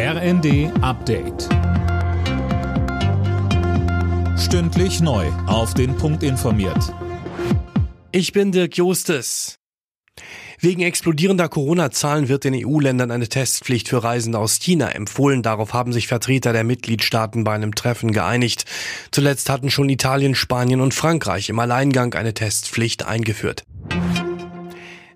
RND Update. Stündlich neu. Auf den Punkt informiert. Ich bin Dirk Jostes. Wegen explodierender Corona-Zahlen wird den EU-Ländern eine Testpflicht für Reisende aus China empfohlen. Darauf haben sich Vertreter der Mitgliedstaaten bei einem Treffen geeinigt. Zuletzt hatten schon Italien, Spanien und Frankreich im Alleingang eine Testpflicht eingeführt.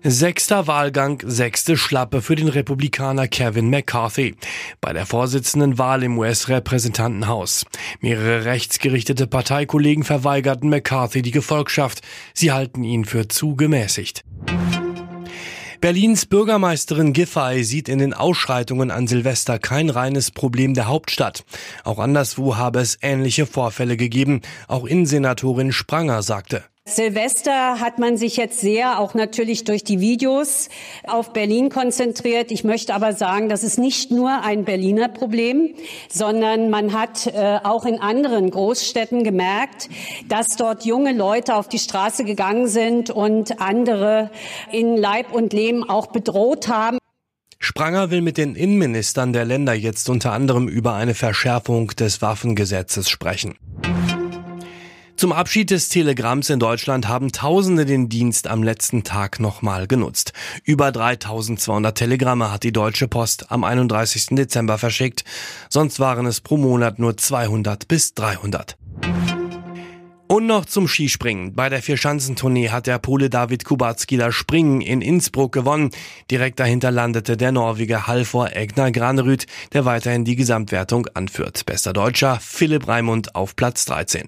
Sechster Wahlgang, sechste Schlappe für den Republikaner Kevin McCarthy bei der Vorsitzenden Wahl im US-Repräsentantenhaus. Mehrere rechtsgerichtete Parteikollegen verweigerten McCarthy die Gefolgschaft. Sie halten ihn für zu gemäßigt. Berlins Bürgermeisterin Giffey sieht in den Ausschreitungen an Silvester kein reines Problem der Hauptstadt. Auch anderswo habe es ähnliche Vorfälle gegeben. Auch Innensenatorin Spranger sagte. Silvester hat man sich jetzt sehr, auch natürlich durch die Videos, auf Berlin konzentriert. Ich möchte aber sagen, das ist nicht nur ein Berliner Problem, sondern man hat äh, auch in anderen Großstädten gemerkt, dass dort junge Leute auf die Straße gegangen sind und andere in Leib und Leben auch bedroht haben. Spranger will mit den Innenministern der Länder jetzt unter anderem über eine Verschärfung des Waffengesetzes sprechen. Zum Abschied des Telegramms in Deutschland haben Tausende den Dienst am letzten Tag nochmal genutzt. Über 3200 Telegramme hat die Deutsche Post am 31. Dezember verschickt. Sonst waren es pro Monat nur 200 bis 300. Und noch zum Skispringen. Bei der Vierschanzentournee hat der Pole David Kubacki das Springen in Innsbruck gewonnen. Direkt dahinter landete der Norweger Halvor Egner Granerüt, der weiterhin die Gesamtwertung anführt. Bester Deutscher Philipp Raimund auf Platz 13.